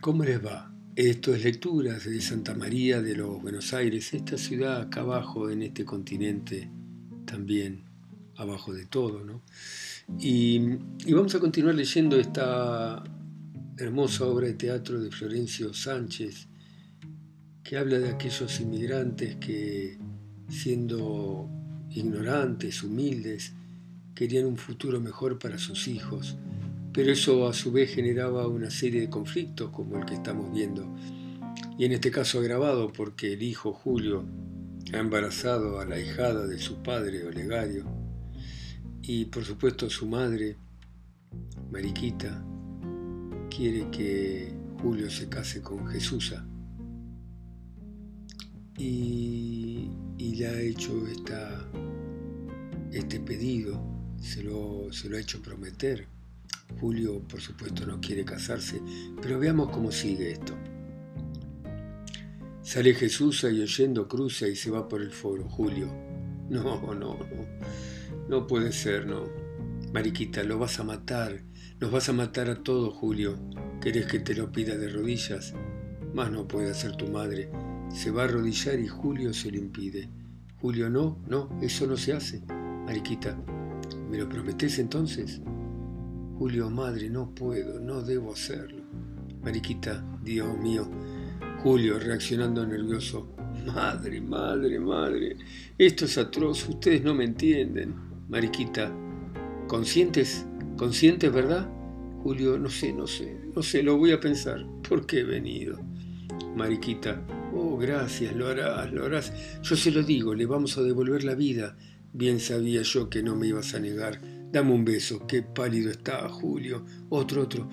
¿cómo les va? Esto es Lecturas de Santa María de los Buenos Aires, esta ciudad acá abajo en este continente, también abajo de todo, ¿no? Y, vamos a continuar leyendo esta hermosa obra de teatro de Florencio Sánchez, que habla de aquellos inmigrantes que, siendo ignorantes, humildes, querían un futuro mejor para sus hijos pero eso a su vez generaba una serie de conflictos como el que estamos viendo. Y en este caso agravado porque el hijo Julio ha embarazado a la hijada de su padre Olegario y por supuesto su madre, Mariquita, quiere que Julio se case con Jesusa. Y, le ha hecho esta, este pedido, se lo, se lo ha hecho prometer Julio, por supuesto, no quiere casarse, pero veamos cómo sigue esto. Sale Jesús y oyendo cruza y se va por el foro. Julio. No, no, no. No puede ser, no. Mariquita, lo vas a matar. Nos vas a matar a todos, Julio. ¿Querés que te lo pida de rodillas? Más no puede hacer tu madre. Se va a arrodillar y Julio se lo impide. Julio, no, no, eso no se hace. Mariquita, ¿me lo prometés entonces? Julio, madre, no puedo, no debo hacerlo. Mariquita, Dios mío. Julio, reaccionando nervioso. Madre, madre, madre. Esto es atroz, ustedes no me entienden. Mariquita, ¿conscientes? ¿Conscientes, verdad? Julio, no sé, no sé, no sé, lo voy a pensar. ¿Por qué he venido? Mariquita, oh, gracias, lo harás, lo harás. Yo se lo digo, le vamos a devolver la vida. Bien sabía yo que no me ibas a negar. Dame un beso, qué pálido está, Julio. Otro, otro.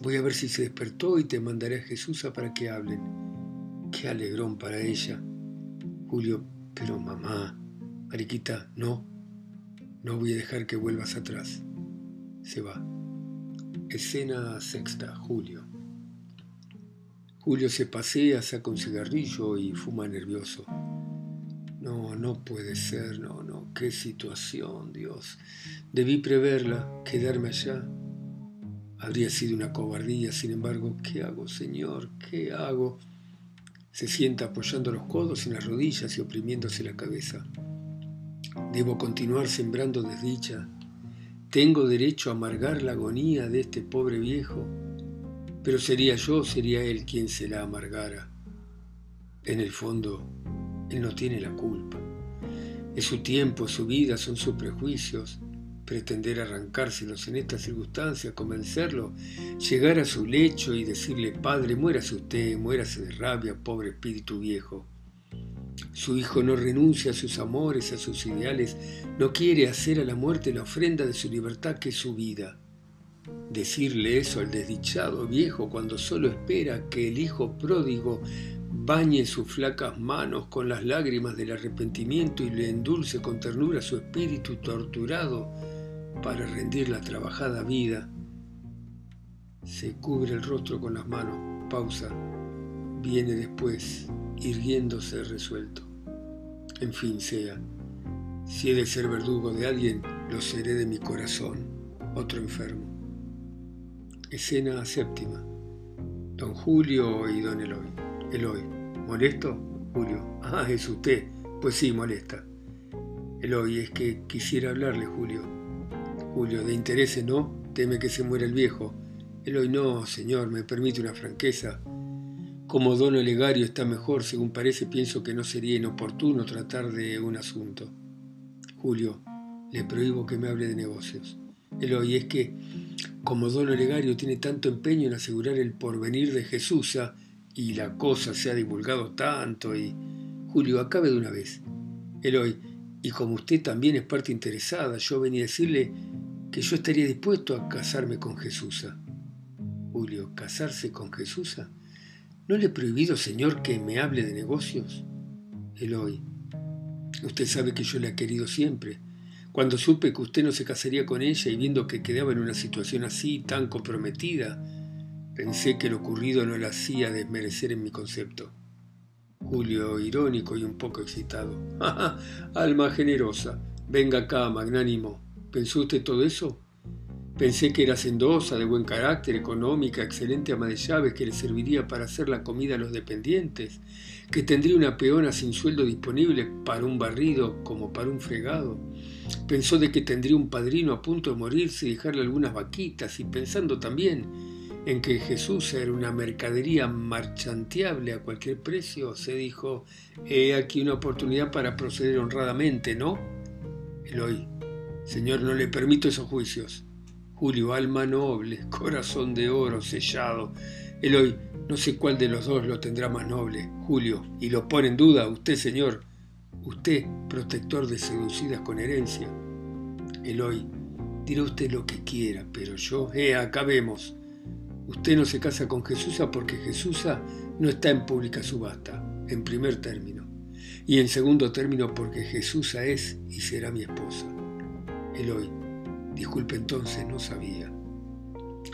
Voy a ver si se despertó y te mandaré a Jesús para que hablen. Qué alegrón para ella. Julio, pero mamá, Mariquita, no. No voy a dejar que vuelvas atrás. Se va. Escena sexta, Julio. Julio se pasea, saca un cigarrillo y fuma nervioso. No, no puede ser, no, no, qué situación, Dios. Debí preverla, quedarme allá. Habría sido una cobardía, sin embargo, ¿qué hago, Señor? ¿Qué hago? Se sienta apoyando los codos en las rodillas y oprimiéndose la cabeza. Debo continuar sembrando desdicha. Tengo derecho a amargar la agonía de este pobre viejo, pero sería yo, sería él quien se la amargara. En el fondo, él no tiene la culpa. Es su tiempo, su vida, son sus prejuicios. Pretender arrancárselos en estas circunstancias, convencerlo, llegar a su lecho y decirle, Padre, muérase usted, muérase de rabia, pobre espíritu viejo. Su hijo no renuncia a sus amores, a sus ideales, no quiere hacer a la muerte la ofrenda de su libertad que es su vida. Decirle eso al desdichado viejo cuando solo espera que el hijo pródigo bañe sus flacas manos con las lágrimas del arrepentimiento y le endulce con ternura su espíritu torturado para rendir la trabajada vida. Se cubre el rostro con las manos, pausa, viene después, irguiéndose resuelto. En fin, sea, si he de ser verdugo de alguien, lo seré de mi corazón, otro enfermo. Escena séptima. Don Julio y Don Eloy. Eloy. ¿Molesto? Julio. Ah, es usted. Pues sí, molesta. Eloy, es que quisiera hablarle, Julio. Julio, de interés, ¿no? Teme que se muera el viejo. Eloy, no, señor, me permite una franqueza. Como don Olegario está mejor, según parece, pienso que no sería inoportuno tratar de un asunto. Julio, le prohíbo que me hable de negocios. Eloy, es que, como don Olegario tiene tanto empeño en asegurar el porvenir de Jesús, y la cosa se ha divulgado tanto y... Julio, acabe de una vez. Eloy, y como usted también es parte interesada, yo venía a decirle que yo estaría dispuesto a casarme con Jesusa. Julio, ¿casarse con Jesusa? ¿No le he prohibido, señor, que me hable de negocios? Eloy, usted sabe que yo la he querido siempre. Cuando supe que usted no se casaría con ella y viendo que quedaba en una situación así, tan comprometida, Pensé que lo ocurrido no la hacía desmerecer en mi concepto. Julio, irónico y un poco excitado. Alma generosa, venga acá, magnánimo. ¿Pensó usted todo eso? Pensé que era sendosa, de buen carácter, económica, excelente ama de llaves que le serviría para hacer la comida a los dependientes, que tendría una peona sin sueldo disponible para un barrido como para un fregado. Pensó de que tendría un padrino a punto de morirse y dejarle algunas vaquitas, y pensando también en que Jesús era una mercadería marchanteable a cualquier precio, se dijo, he aquí una oportunidad para proceder honradamente, ¿no? Eloy, Señor, no le permito esos juicios. Julio, alma noble, corazón de oro sellado. Eloy, no sé cuál de los dos lo tendrá más noble. Julio, y lo pone en duda usted, Señor. Usted, protector de seducidas con herencia. Eloy, dirá usted lo que quiera, pero yo, eh, acabemos. Usted no se casa con Jesusa porque Jesusa no está en pública subasta, en primer término. Y en segundo término porque Jesusa es y será mi esposa. Eloy, disculpe entonces, no sabía.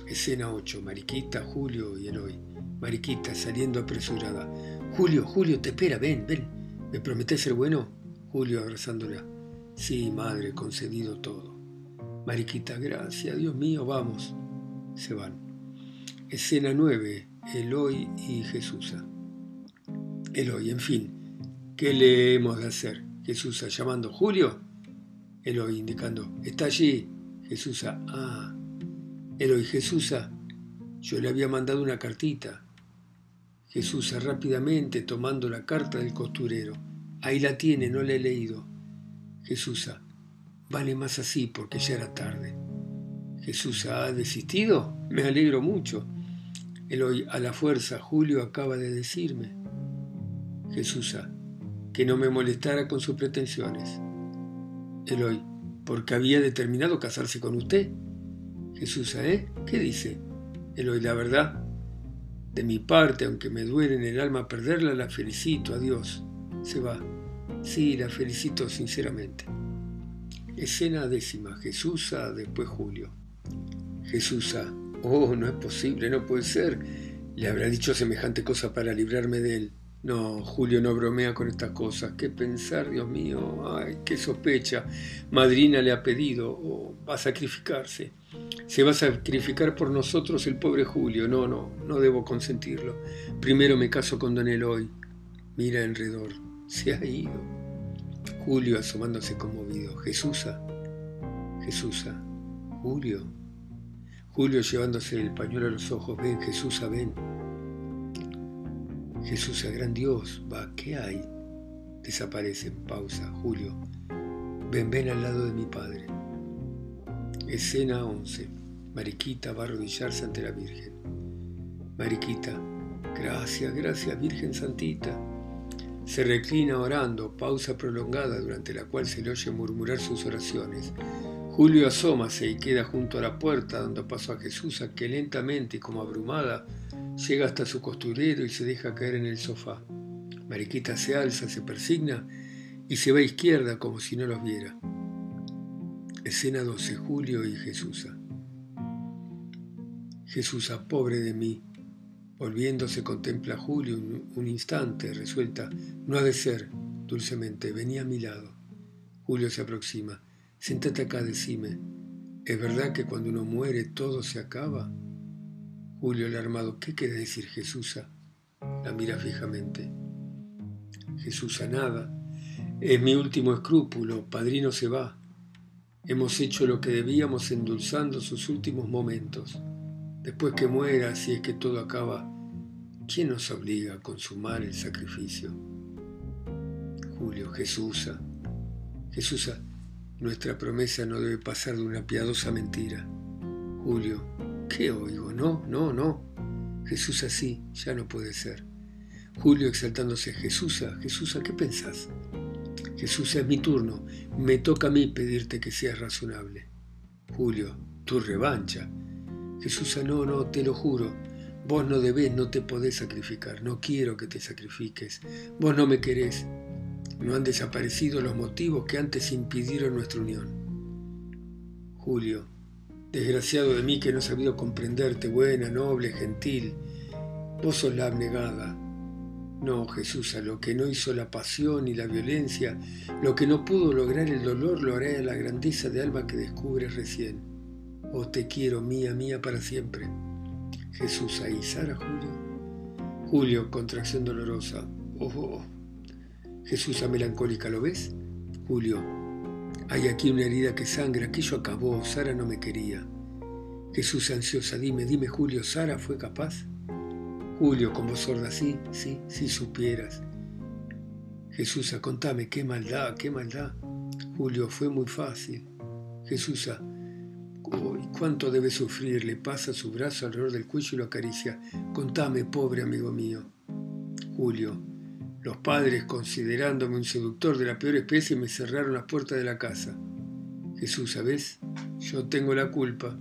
Escena 8, Mariquita, Julio y Eloy. Mariquita saliendo apresurada. Julio, Julio, te espera, ven, ven. ¿Me prometes ser bueno? Julio abrazándola. Sí, madre, concedido todo. Mariquita, gracias, Dios mío, vamos. Se van. Escena 9. Eloy y Jesús. Eloy, en fin, ¿qué le hemos de hacer? Jesús llamando Julio. Eloy indicando, está allí. Jesús, ah. Eloy, Jesús, yo le había mandado una cartita. Jesús rápidamente tomando la carta del costurero. Ahí la tiene, no la he leído. Jesús, vale más así porque ya era tarde. Jesús ha desistido. Me alegro mucho. Eloy, a la fuerza, Julio acaba de decirme. Jesús, que no me molestara con sus pretensiones. Eloy, porque había determinado casarse con usted. Jesús, ¿eh? ¿Qué dice? Eloy, la verdad, de mi parte, aunque me duele en el alma perderla, la felicito, adiós. Se va. Sí, la felicito sinceramente. Escena décima, Jesús, después Julio. Jesús, Oh, no es posible, no puede ser. Le habrá dicho semejante cosa para librarme de él. No, Julio no bromea con estas cosas. ¿Qué pensar, Dios mío? Ay, qué sospecha. Madrina le ha pedido, o va a sacrificarse. Se va a sacrificar por nosotros el pobre Julio. No, no, no debo consentirlo. Primero me caso con don Eloy. Mira alrededor. Se ha ido. Julio asomándose conmovido. Jesusa. Jesusa. Julio. Julio llevándose el pañuelo a los ojos, ven Jesús, ven. Jesús, gran Dios, va, ¿qué hay? Desaparece pausa, Julio. Ven, ven al lado de mi padre. Escena 11. Mariquita va a arrodillarse ante la Virgen. Mariquita, gracias, gracias, Virgen Santita. Se reclina orando, pausa prolongada durante la cual se le oye murmurar sus oraciones. Julio asómase y queda junto a la puerta dando paso a Jesús a que lentamente y como abrumada llega hasta su costurero y se deja caer en el sofá. Mariquita se alza, se persigna y se va a izquierda como si no los viera. Escena 12. Julio y Jesús. Jesús, pobre de mí. Volviéndose contempla a Julio un, un instante, resuelta, no ha de ser, dulcemente, venía a mi lado. Julio se aproxima. Siéntate acá, decime, ¿es verdad que cuando uno muere todo se acaba? Julio el armado, ¿qué quiere decir Jesús? La mira fijamente. Jesús nada. Es mi último escrúpulo, padrino se va. Hemos hecho lo que debíamos endulzando sus últimos momentos. Después que muera, si es que todo acaba, ¿quién nos obliga a consumar el sacrificio? Julio, Jesús. Jesús, nuestra promesa no debe pasar de una piadosa mentira. Julio, ¿qué oigo? No, no, no. Jesús así, ya no puede ser. Julio exaltándose, Jesús, Jesús, ¿qué pensás? Jesús, es mi turno. Me toca a mí pedirte que seas razonable. Julio, tu revancha. Jesús, no, no, te lo juro. Vos no debés, no te podés sacrificar. No quiero que te sacrifiques. Vos no me querés. No han desaparecido los motivos que antes impidieron nuestra unión. Julio, desgraciado de mí que no he sabido comprenderte, buena, noble, gentil. Vos sos la abnegada. No, Jesús, a lo que no hizo la pasión y la violencia, lo que no pudo lograr el dolor, lo hará la grandeza de alma que descubres recién. Oh, te quiero, mía, mía, para siempre. Jesús ahí, Sara, Julio. Julio, contracción dolorosa. Oh, Jesús a melancólica, ¿lo ves? Julio, hay aquí una herida que sangra, aquello acabó, Sara no me quería. Jesús ansiosa, dime, dime Julio, ¿Sara fue capaz? Julio, con voz sorda, sí, sí, si supieras. Jesús, contame, qué maldad, qué maldad. Julio, fue muy fácil. Jesús, cuánto debe sufrir, le pasa su brazo alrededor del cuello y lo acaricia. Contame, pobre amigo mío. Julio, los padres, considerándome un seductor de la peor especie, me cerraron las puertas de la casa. Jesús, ¿sabes? Yo tengo la culpa.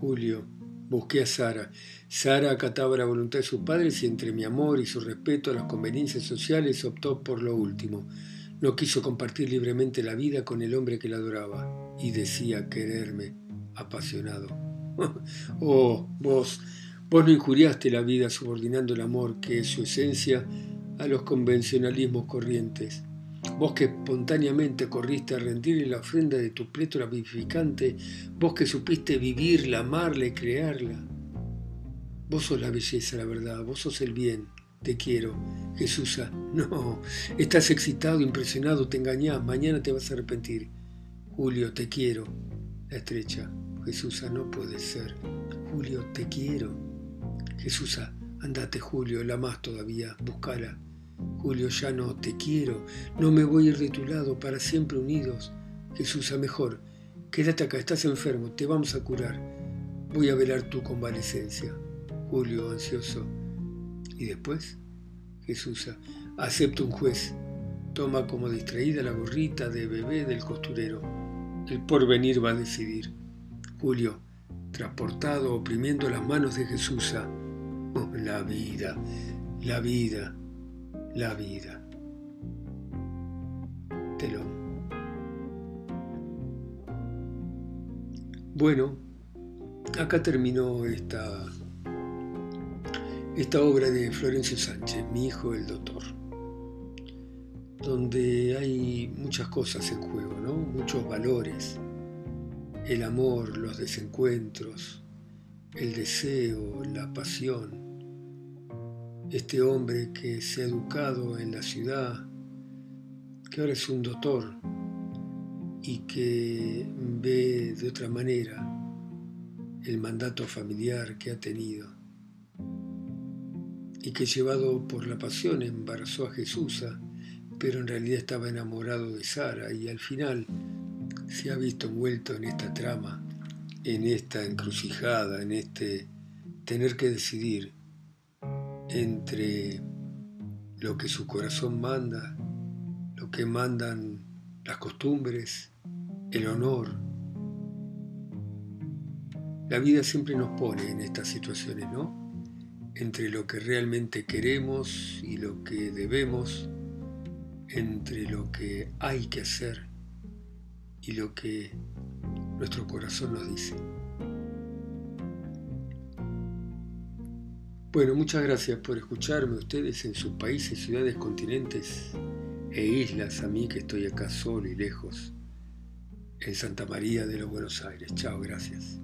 Julio, busqué a Sara. Sara acataba la voluntad de sus padres y entre mi amor y su respeto a las conveniencias sociales optó por lo último. No quiso compartir libremente la vida con el hombre que la adoraba y decía quererme, apasionado. oh, vos, vos no injuriaste la vida subordinando el amor, que es su esencia, a los convencionalismos corrientes. Vos que espontáneamente corriste a rendirle la ofrenda de tu plétora vivificante, vos que supiste vivirla, amarla y crearla. Vos sos la belleza, la verdad, vos sos el bien, te quiero. Jesús, no, estás excitado, impresionado, te engañás, mañana te vas a arrepentir. Julio, te quiero. La estrecha. Jesús, no puede ser. Julio, te quiero. Jesús, andate, Julio, la más todavía, búscala. Julio, ya no, te quiero, no me voy a ir de tu lado, para siempre unidos. Jesús, a mejor, quédate acá, estás enfermo, te vamos a curar. Voy a velar tu convalecencia. Julio, ansioso. ¿Y después? Jesús, acepta un juez. Toma como distraída la gorrita de bebé del costurero. El porvenir va a decidir. Julio, transportado, oprimiendo las manos de Jesús. Oh, la vida, la vida la vida. Telón. Bueno, acá terminó esta, esta obra de Florencio Sánchez, mi hijo el doctor, donde hay muchas cosas en juego, ¿no? muchos valores, el amor, los desencuentros, el deseo, la pasión, este hombre que se ha educado en la ciudad, que ahora es un doctor y que ve de otra manera el mandato familiar que ha tenido y que llevado por la pasión embarazó a Jesús, pero en realidad estaba enamorado de Sara y al final se ha visto envuelto en esta trama, en esta encrucijada, en este tener que decidir entre lo que su corazón manda, lo que mandan las costumbres, el honor. La vida siempre nos pone en estas situaciones, ¿no? Entre lo que realmente queremos y lo que debemos, entre lo que hay que hacer y lo que nuestro corazón nos dice. Bueno, muchas gracias por escucharme ustedes en sus países, ciudades, continentes e islas, a mí que estoy acá solo y lejos, en Santa María de los Buenos Aires. Chao, gracias.